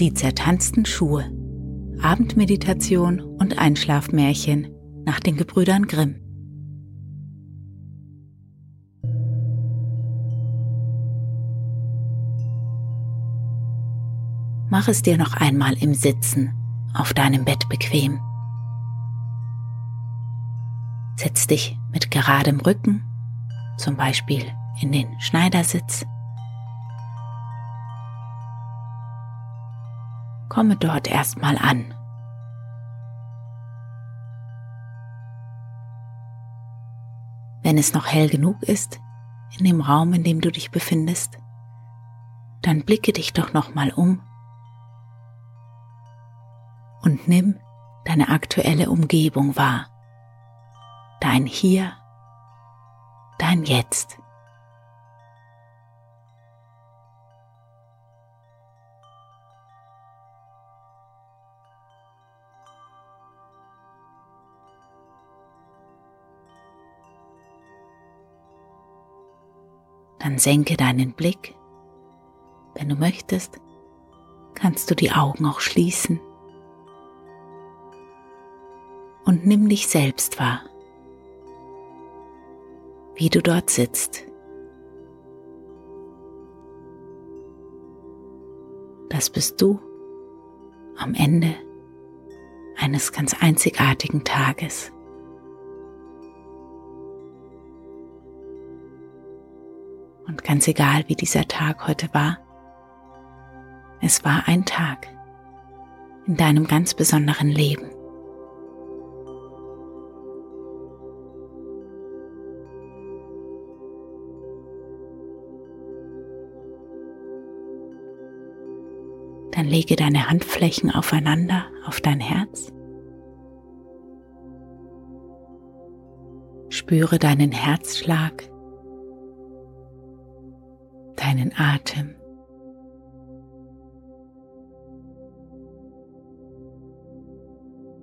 Die zertanzten Schuhe. Abendmeditation und Einschlafmärchen nach den Gebrüdern Grimm. Mach es dir noch einmal im Sitzen auf deinem Bett bequem. Setz dich mit geradem Rücken, zum Beispiel in den Schneidersitz. Komme dort erstmal an. Wenn es noch hell genug ist in dem Raum, in dem du dich befindest, dann blicke dich doch noch mal um und nimm deine aktuelle Umgebung wahr. Dein Hier, dein Jetzt. Dann senke deinen Blick. Wenn du möchtest, kannst du die Augen auch schließen und nimm dich selbst wahr, wie du dort sitzt. Das bist du am Ende eines ganz einzigartigen Tages. Und ganz egal, wie dieser Tag heute war, es war ein Tag in deinem ganz besonderen Leben. Dann lege deine Handflächen aufeinander auf dein Herz. Spüre deinen Herzschlag, deinen Atem.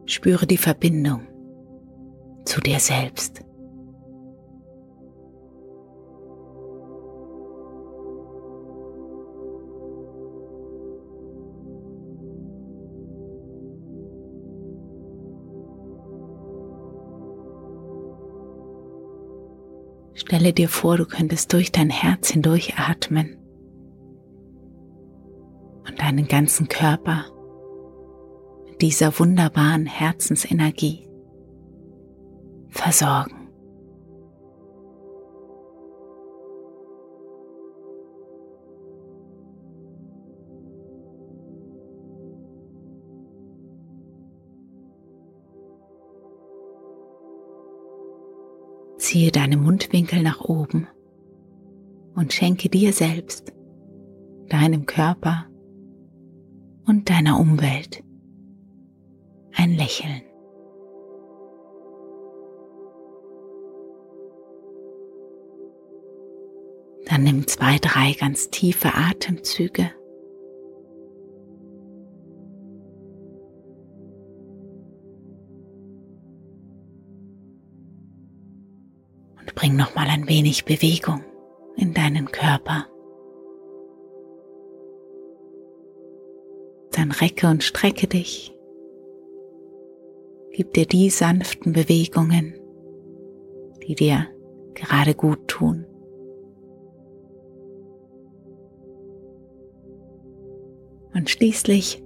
Spüre die Verbindung zu dir selbst. Stelle dir vor, du könntest durch dein Herz hindurch atmen und deinen ganzen Körper mit dieser wunderbaren Herzensenergie versorgen. Ziehe deine Mundwinkel nach oben und schenke dir selbst, deinem Körper und deiner Umwelt ein Lächeln. Dann nimm zwei, drei ganz tiefe Atemzüge. Bring noch mal ein wenig Bewegung in deinen Körper. Dann recke und strecke dich. Gib dir die sanften Bewegungen, die dir gerade gut tun. Und schließlich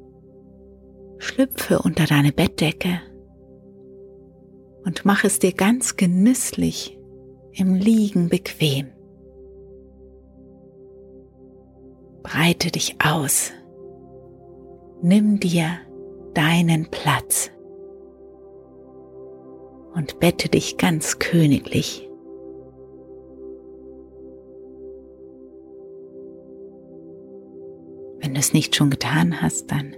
schlüpfe unter deine Bettdecke und mach es dir ganz genüsslich im Liegen bequem. Breite dich aus. Nimm dir deinen Platz und bette dich ganz königlich. Wenn du es nicht schon getan hast, dann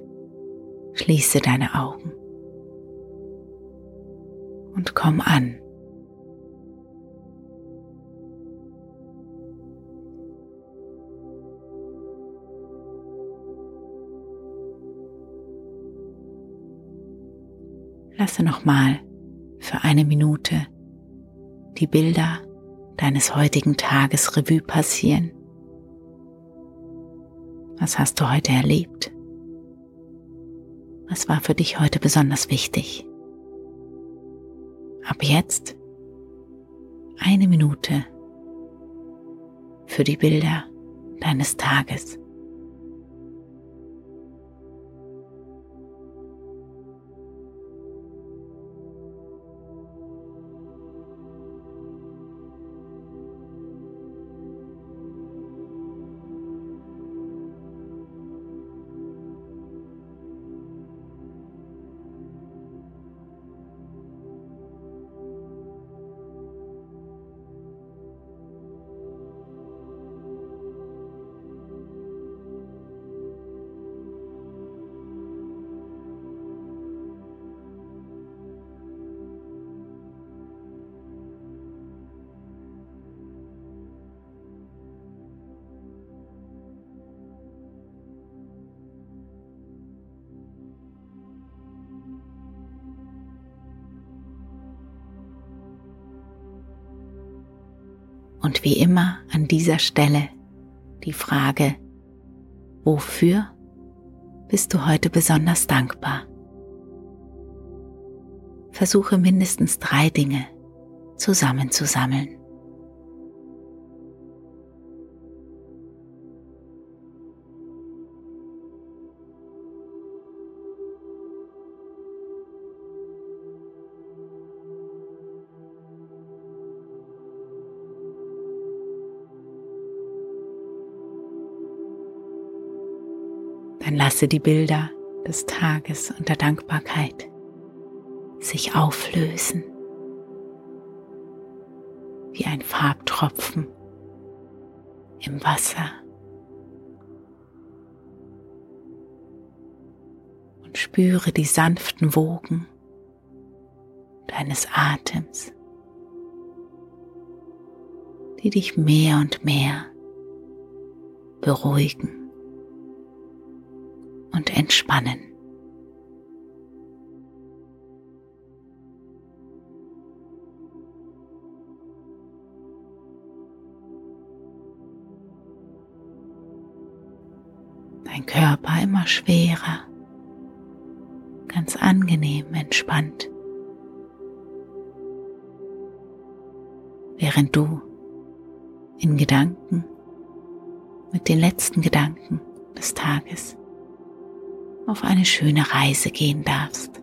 schließe deine Augen und komm an. Lasse nochmal für eine Minute die Bilder deines heutigen Tages Revue passieren. Was hast du heute erlebt? Was war für dich heute besonders wichtig? Ab jetzt eine Minute für die Bilder deines Tages. Und wie immer an dieser Stelle die Frage, wofür bist du heute besonders dankbar? Versuche mindestens drei Dinge zusammenzusammeln. Lasse die Bilder des Tages und der Dankbarkeit sich auflösen wie ein Farbtropfen im Wasser. Und spüre die sanften Wogen deines Atems, die dich mehr und mehr beruhigen und entspannen. Dein Körper immer schwerer, ganz angenehm entspannt, während du in Gedanken mit den letzten Gedanken des Tages auf eine schöne Reise gehen darfst.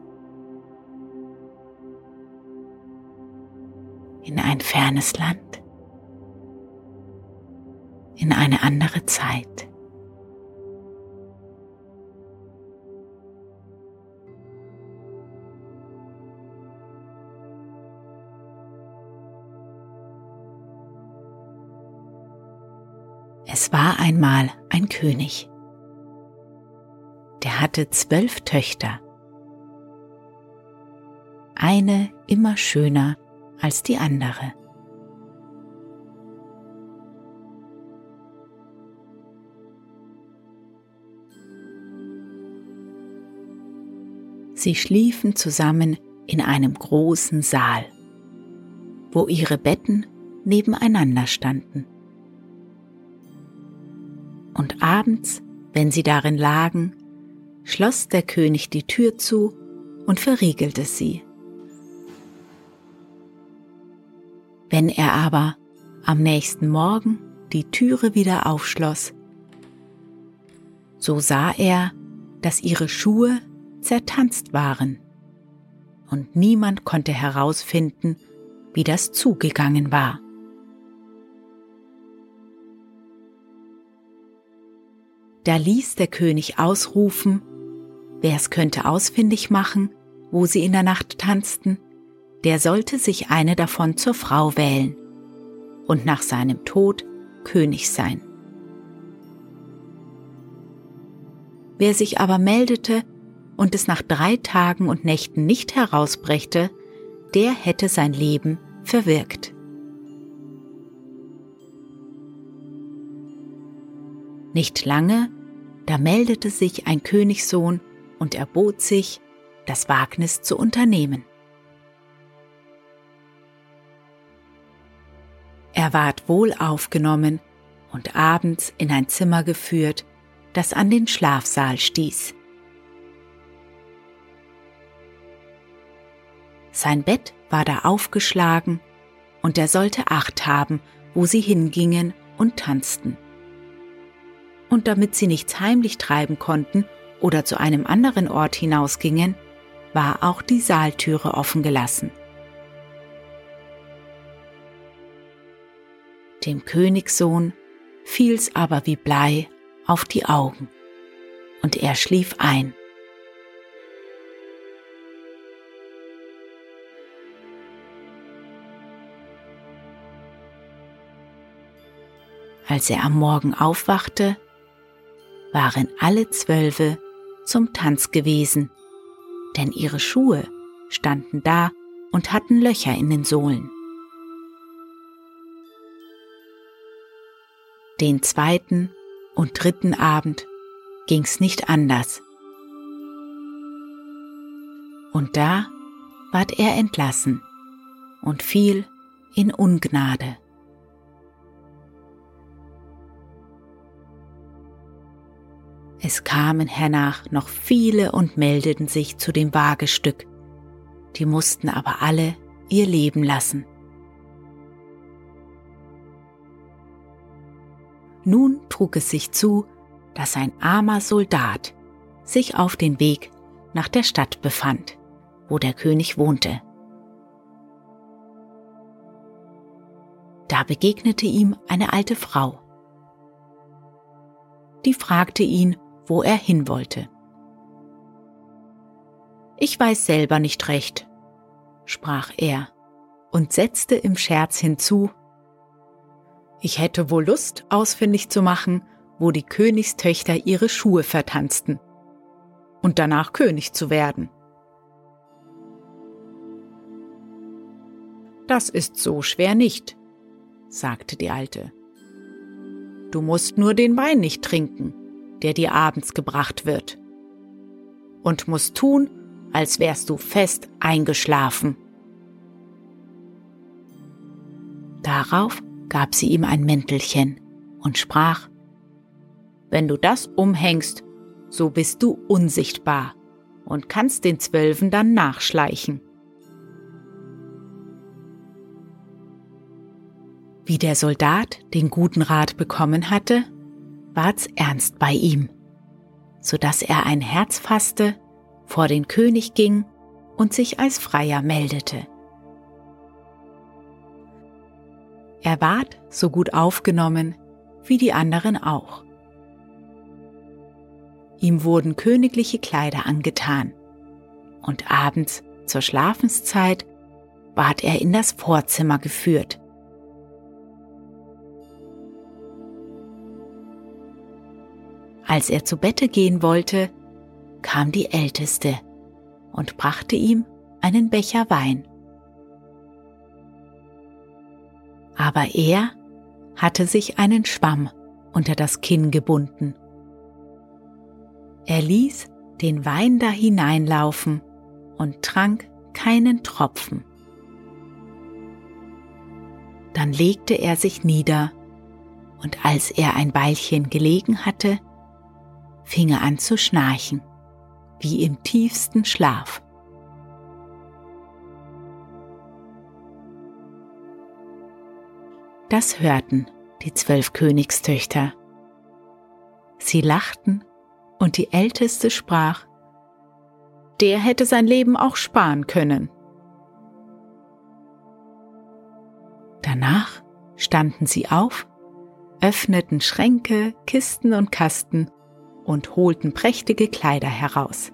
In ein fernes Land, in eine andere Zeit. Es war einmal ein König der hatte zwölf Töchter. Eine immer schöner als die andere. Sie schliefen zusammen in einem großen Saal, wo ihre Betten nebeneinander standen. Und abends, wenn sie darin lagen, schloss der König die Tür zu und verriegelte sie. Wenn er aber am nächsten Morgen die Türe wieder aufschloss, so sah er, dass ihre Schuhe zertanzt waren und niemand konnte herausfinden, wie das zugegangen war. Da ließ der König ausrufen, wer es könnte ausfindig machen, wo sie in der Nacht tanzten, der sollte sich eine davon zur Frau wählen und nach seinem Tod König sein. Wer sich aber meldete und es nach drei Tagen und Nächten nicht herausbrächte, der hätte sein Leben verwirkt. Nicht lange, da meldete sich ein Königssohn und erbot sich, das Wagnis zu unternehmen. Er ward wohl aufgenommen und abends in ein Zimmer geführt, das an den Schlafsaal stieß. Sein Bett war da aufgeschlagen und er sollte Acht haben, wo sie hingingen und tanzten. Und damit sie nichts heimlich treiben konnten oder zu einem anderen Ort hinausgingen, war auch die Saaltüre offen gelassen. Dem Königssohn fiel's aber wie Blei auf die Augen, und er schlief ein. Als er am Morgen aufwachte, waren alle Zwölfe zum Tanz gewesen, denn ihre Schuhe standen da und hatten Löcher in den Sohlen. Den zweiten und dritten Abend ging's nicht anders. Und da ward er entlassen und fiel in Ungnade. Es kamen hernach noch viele und meldeten sich zu dem Wagestück, die mussten aber alle ihr Leben lassen. Nun trug es sich zu, dass ein armer Soldat sich auf den Weg nach der Stadt befand, wo der König wohnte. Da begegnete ihm eine alte Frau. Die fragte ihn, wo er hin wollte. Ich weiß selber nicht recht, sprach er und setzte im Scherz hinzu, ich hätte wohl Lust, ausfindig zu machen, wo die Königstöchter ihre Schuhe vertanzten und danach König zu werden. Das ist so schwer nicht, sagte die Alte. Du musst nur den Wein nicht trinken der dir abends gebracht wird. Und musst tun, als wärst du fest eingeschlafen. Darauf gab sie ihm ein Mäntelchen und sprach, Wenn du das umhängst, so bist du unsichtbar und kannst den Zwölfen dann nachschleichen. Wie der Soldat den guten Rat bekommen hatte, ward's ernst bei ihm, so dass er ein Herz fasste, vor den König ging und sich als Freier meldete. Er ward so gut aufgenommen wie die anderen auch. Ihm wurden königliche Kleider angetan, und abends zur Schlafenszeit ward er in das Vorzimmer geführt, Als er zu Bette gehen wollte, kam die Älteste und brachte ihm einen Becher Wein. Aber er hatte sich einen Schwamm unter das Kinn gebunden. Er ließ den Wein da hineinlaufen und trank keinen Tropfen. Dann legte er sich nieder, und als er ein Weilchen gelegen hatte, fing er an zu schnarchen, wie im tiefsten Schlaf. Das hörten die zwölf Königstöchter. Sie lachten Und die Älteste sprach, der hätte sein Leben auch sparen können. Danach standen sie auf, öffneten Schränke, Kisten und Kasten und holten prächtige Kleider heraus.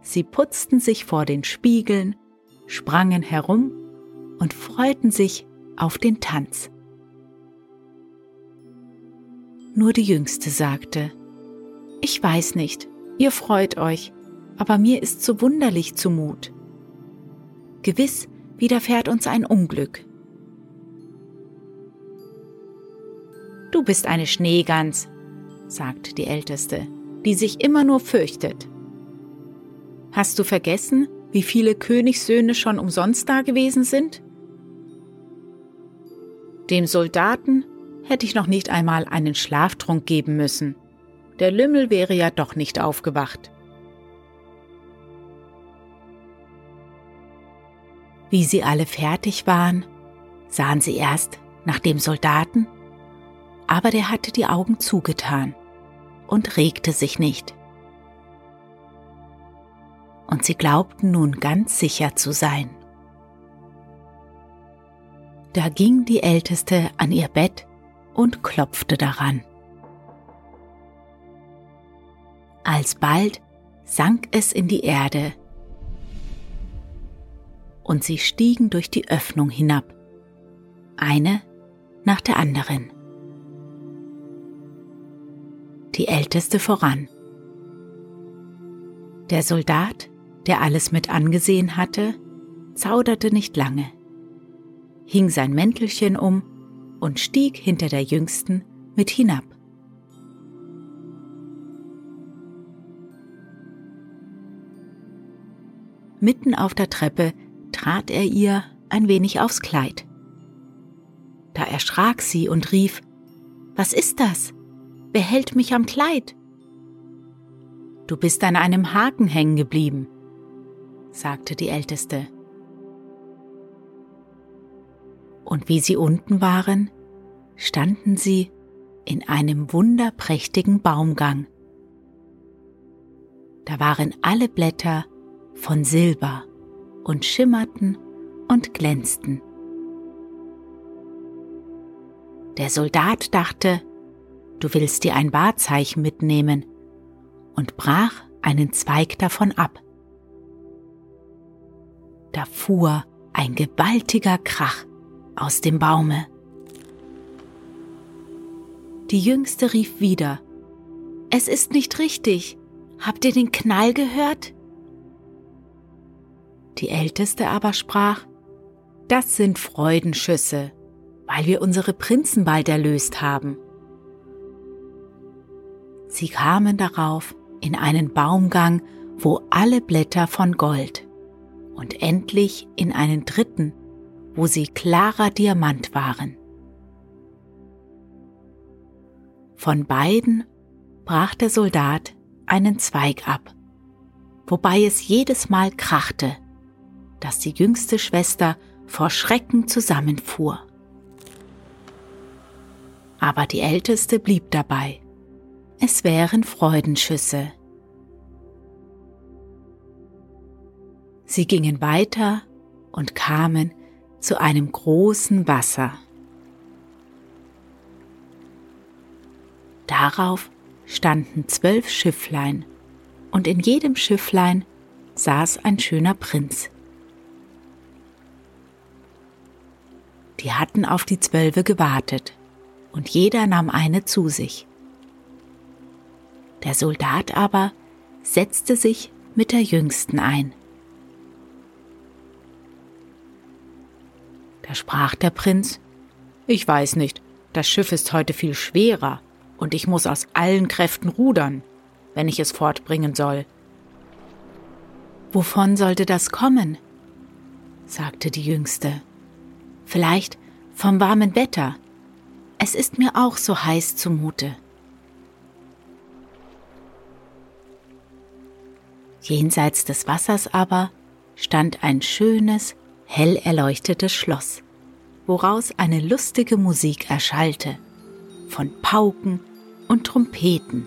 Sie putzten sich vor den Spiegeln, sprangen herum und freuten sich auf den Tanz. Nur die Jüngste sagte, Ich weiß nicht, ihr freut euch, aber mir ist so wunderlich zumut. Gewiss widerfährt uns ein Unglück. Du bist eine Schneegans, sagt die Älteste, die sich immer nur fürchtet. Hast du vergessen, wie viele Königssöhne schon umsonst da gewesen sind? Dem Soldaten hätte ich noch nicht einmal einen Schlaftrunk geben müssen. Der Lümmel wäre ja doch nicht aufgewacht. Wie sie alle fertig waren, sahen sie erst nach dem Soldaten, aber der hatte die Augen zugetan und regte sich nicht. Und sie glaubten nun ganz sicher zu sein. Da ging die Älteste an ihr Bett und klopfte daran. Alsbald sank es in die Erde und sie stiegen durch die Öffnung hinab, eine nach der anderen. Die älteste voran. Der Soldat, der alles mit angesehen hatte, zauderte nicht lange, hing sein Mäntelchen um und stieg hinter der Jüngsten mit hinab. Mitten auf der Treppe trat er ihr ein wenig aufs Kleid. Da erschrak sie und rief, Was ist das? Wer hält mich am Kleid? Du bist an einem Haken hängen geblieben, sagte die Älteste. Und wie sie unten waren, standen sie in einem wunderprächtigen Baumgang. Da waren alle Blätter von Silber und schimmerten und glänzten. Der Soldat dachte, du willst dir ein Wahrzeichen mitnehmen und brach einen Zweig davon ab. Da fuhr ein gewaltiger Krach aus dem Baume. Die Jüngste rief wieder, Es ist nicht richtig. Habt ihr den Knall gehört? Die Älteste aber sprach, Das sind Freudenschüsse, weil wir unsere Prinzen bald erlöst haben. Sie kamen darauf in einen Baumgang, wo alle Blätter von Gold, und endlich in einen dritten, wo sie klarer Diamant waren. Von beiden brach der Soldat einen Zweig ab, wobei es jedes Mal krachte dass die jüngste Schwester vor Schrecken zusammenfuhr. Aber die älteste blieb dabei. Es wären Freudenschüsse. Sie gingen weiter und kamen zu einem großen Wasser. Darauf standen zwölf Schifflein, und in jedem Schifflein saß ein schöner Prinz. Die hatten auf die Zwölfe gewartet, und jeder nahm eine zu sich. Der Soldat aber setzte sich mit der Jüngsten ein. Da sprach der Prinz, Ich weiß nicht, das Schiff ist heute viel schwerer, und ich muss aus allen Kräften rudern, wenn ich es fortbringen soll. Wovon sollte das kommen? sagte die Jüngste. Vielleicht vom warmen Wetter. Es ist mir auch so heiß zumute. Jenseits des Wassers aber stand ein schönes, hell erleuchtetes Schloss, woraus eine lustige Musik erschallte, von Pauken und Trompeten.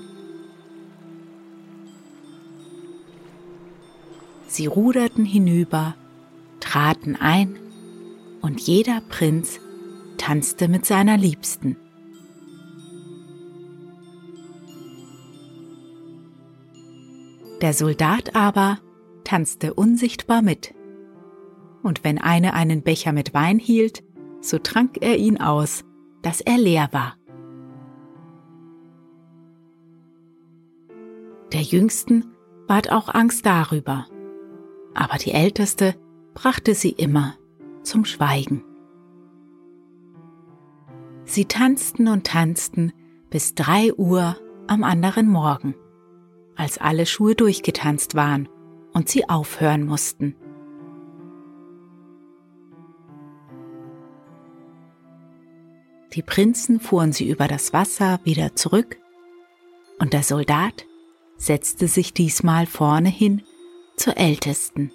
Sie ruderten hinüber, traten ein, und jeder Prinz tanzte mit seiner Liebsten. Der Soldat aber tanzte unsichtbar mit. Und wenn eine einen Becher mit Wein hielt, so trank er ihn aus, dass er leer war. Der Jüngsten ward auch Angst darüber, aber die Älteste brachte sie immer zum Schweigen. Sie tanzten und tanzten bis drei Uhr am anderen Morgen, als alle Schuhe durchgetanzt waren und sie aufhören mussten. Die Prinzen fuhren sie über das Wasser wieder zurück, und der Soldat setzte sich diesmal vorne hin zur Ältesten.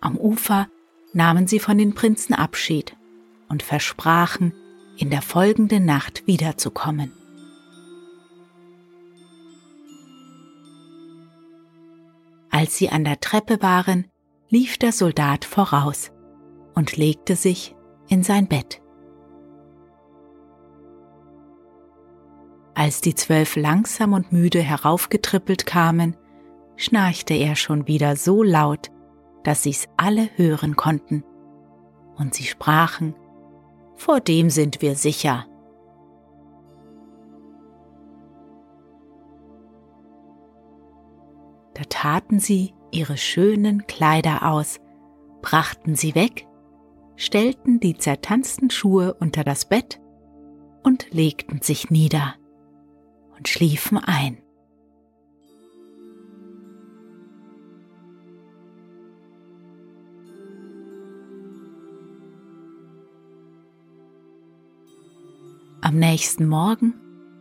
Am Ufer nahmen sie von den Prinzen Abschied und versprachen, in der folgenden Nacht wiederzukommen. Als sie an der Treppe waren, lief der Soldat voraus und legte sich in sein Bett. Als die zwölf langsam und müde heraufgetrippelt kamen, schnarchte er schon wieder so laut, dass sie's alle hören konnten. Und sie sprachen, vor dem sind wir sicher. Taten sie ihre schönen Kleider aus, brachten sie weg, stellten die zertanzten Schuhe unter das Bett und legten sich nieder und schliefen ein. Am nächsten Morgen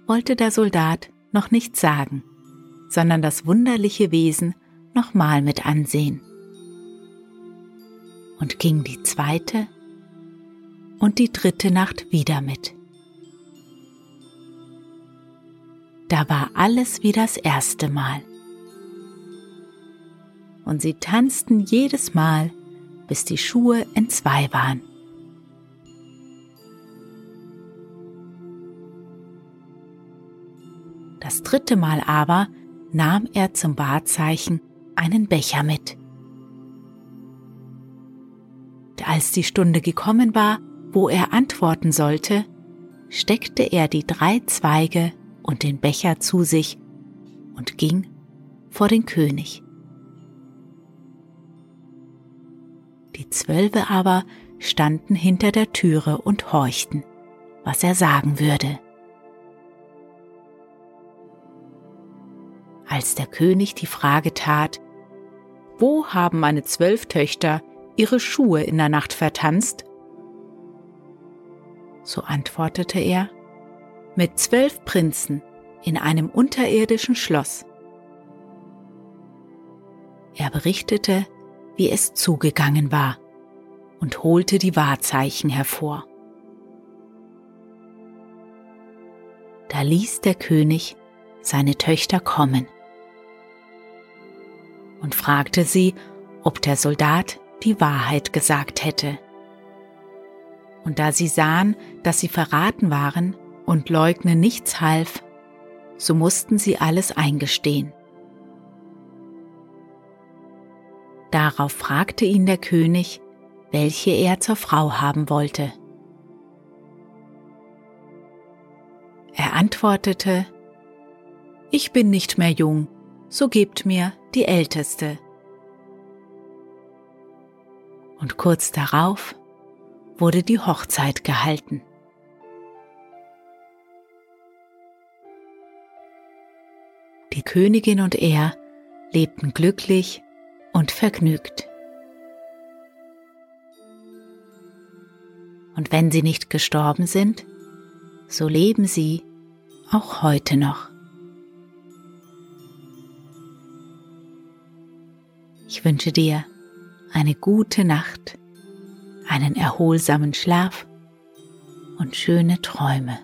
wollte der Soldat noch nichts sagen sondern das wunderliche Wesen nochmal mit ansehen. Und ging die zweite und die dritte Nacht wieder mit. Da war alles wie das erste Mal. Und sie tanzten jedes Mal, bis die Schuhe entzwei waren. Das dritte Mal aber nahm er zum Wahrzeichen einen Becher mit. Als die Stunde gekommen war, wo er antworten sollte, steckte er die drei Zweige und den Becher zu sich und ging vor den König. Die Zwölfe aber standen hinter der Türe und horchten, was er sagen würde. Als der König die Frage tat, Wo haben meine zwölf Töchter ihre Schuhe in der Nacht vertanzt? So antwortete er, mit zwölf Prinzen in einem unterirdischen Schloss. Er berichtete, wie es zugegangen war und holte die Wahrzeichen hervor. Da ließ der König seine Töchter kommen und fragte sie, ob der Soldat die Wahrheit gesagt hätte. Und da sie sahen, dass sie verraten waren und Leugnen nichts half, so mussten sie alles eingestehen. Darauf fragte ihn der König, welche er zur Frau haben wollte. Er antwortete, Ich bin nicht mehr jung, so gebt mir die Älteste. Und kurz darauf wurde die Hochzeit gehalten. Die Königin und er lebten glücklich und vergnügt. Und wenn sie nicht gestorben sind, so leben sie auch heute noch. Ich wünsche dir eine gute Nacht, einen erholsamen Schlaf und schöne Träume.